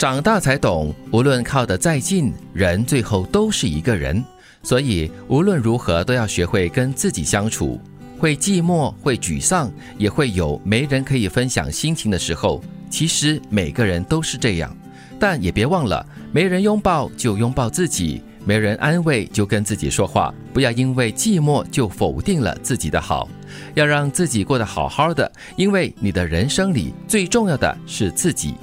长大才懂，无论靠得再近，人最后都是一个人。所以无论如何都要学会跟自己相处。会寂寞，会沮丧，也会有没人可以分享心情的时候。其实每个人都是这样，但也别忘了，没人拥抱就拥抱自己，没人安慰就跟自己说话。不要因为寂寞就否定了自己的好，要让自己过得好好的。因为你的人生里最重要的是自己。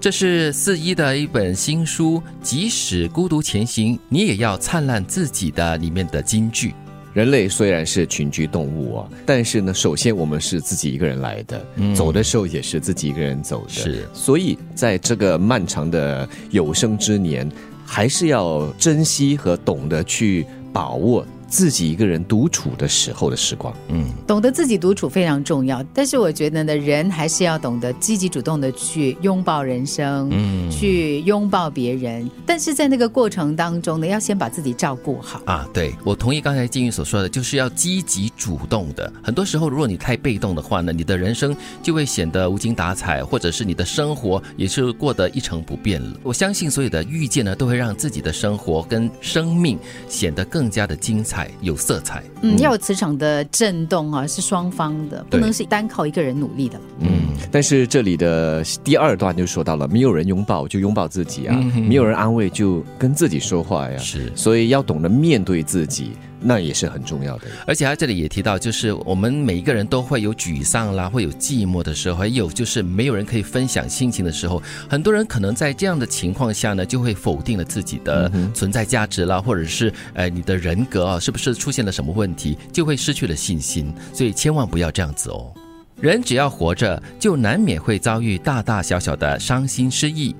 这是四一的一本新书，即使孤独前行，你也要灿烂自己的里面的金句。人类虽然是群居动物啊，但是呢，首先我们是自己一个人来的，走的时候也是自己一个人走的。是，所以在这个漫长的有生之年，还是要珍惜和懂得去把握。自己一个人独处的时候的时光，嗯，懂得自己独处非常重要。但是我觉得呢，人还是要懂得积极主动的去拥抱人生，嗯，去拥抱别人。但是在那个过程当中呢，要先把自己照顾好啊。对，我同意刚才金玉所说的，就是要积极主动的。很多时候，如果你太被动的话呢，你的人生就会显得无精打采，或者是你的生活也是过得一成不变了。我相信所有的遇见呢，都会让自己的生活跟生命显得更加的精彩。有色彩，嗯，要有磁场的震动啊，是双方的，不能是单靠一个人努力的。嗯，但是这里的第二段就说到了，没有人拥抱就拥抱自己啊，没有人安慰就跟自己说话呀，是，所以要懂得面对自己。那也是很重要的，而且他这里也提到，就是我们每一个人都会有沮丧啦，会有寂寞的时候，还有就是没有人可以分享心情的时候。很多人可能在这样的情况下呢，就会否定了自己的存在价值啦，或者是呃你的人格啊，是不是出现了什么问题，就会失去了信心。所以千万不要这样子哦。人只要活着，就难免会遭遇大大小小的伤心失意。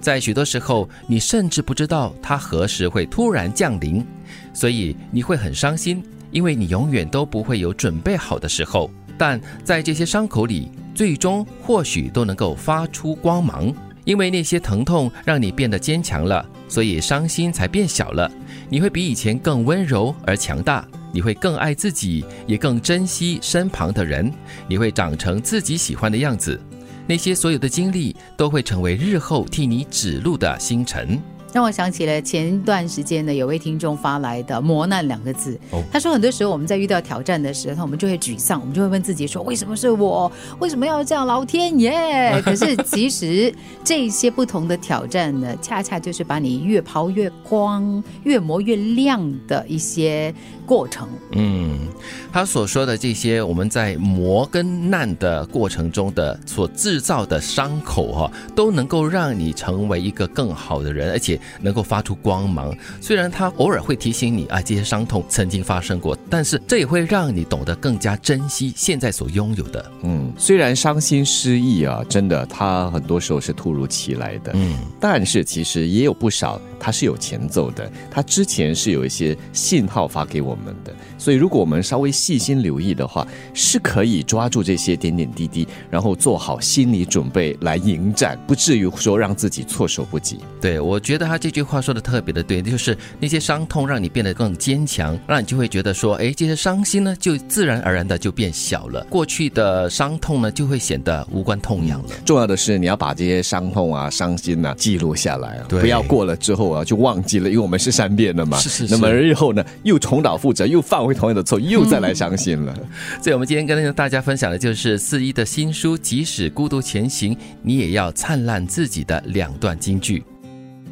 在许多时候，你甚至不知道它何时会突然降临，所以你会很伤心，因为你永远都不会有准备好的时候。但在这些伤口里，最终或许都能够发出光芒，因为那些疼痛让你变得坚强了，所以伤心才变小了。你会比以前更温柔而强大，你会更爱自己，也更珍惜身旁的人，你会长成自己喜欢的样子。那些所有的经历都会成为日后替你指路的星辰。让我想起了前段时间呢，有位听众发来的“磨难”两个字。他说，很多时候我们在遇到挑战的时候，我们就会沮丧，我们就会问自己说：“为什么是我？为什么要这样？老天爷！” 可是其实这些不同的挑战呢，恰恰就是把你越抛越光、越磨越亮的一些过程。嗯，他所说的这些，我们在磨跟难的过程中的所制造的伤口哈，都能够让你成为一个更好的人，而且。能够发出光芒，虽然他偶尔会提醒你啊，这些伤痛曾经发生过，但是这也会让你懂得更加珍惜现在所拥有的。嗯，虽然伤心失意啊，真的，他很多时候是突如其来的。嗯，但是其实也有不少，他是有前奏的，他之前是有一些信号发给我们的。所以，如果我们稍微细心留意的话，是可以抓住这些点点滴滴，然后做好心理准备来迎战，不至于说让自己措手不及。对，我觉得他这句话说的特别的对，就是那些伤痛让你变得更坚强，让你就会觉得说，哎，这些伤心呢，就自然而然的就变小了，过去的伤痛呢，就会显得无关痛痒了。重要的是，你要把这些伤痛啊、伤心啊记录下来啊，不要过了之后啊就忘记了，因为我们是善变的嘛。是是是。那么日后呢，又重蹈覆辙，又犯回。同样的错又再来伤心了，所以我们今天跟大家分享的就是四一的新书《即使孤独前行，你也要灿烂自己的》两段金句。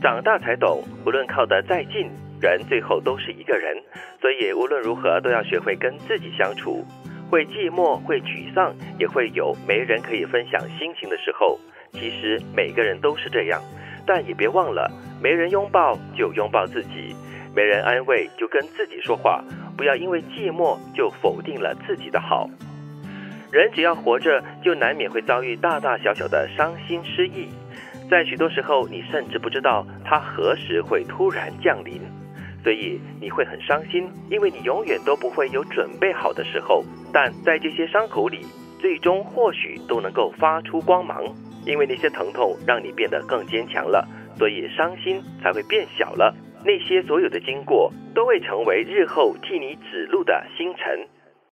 长大才懂，无论靠得再近，人最后都是一个人，所以无论如何都要学会跟自己相处。会寂寞，会沮丧，也会有没人可以分享心情的时候。其实每个人都是这样，但也别忘了，没人拥抱就拥抱自己，没人安慰就跟自己说话。不要因为寂寞就否定了自己的好。人只要活着，就难免会遭遇大大小小的伤心失意。在许多时候，你甚至不知道它何时会突然降临，所以你会很伤心，因为你永远都不会有准备好的时候。但在这些伤口里，最终或许都能够发出光芒，因为那些疼痛让你变得更坚强了，所以伤心才会变小了。那些所有的经过，都会成为日后替你指路的星辰。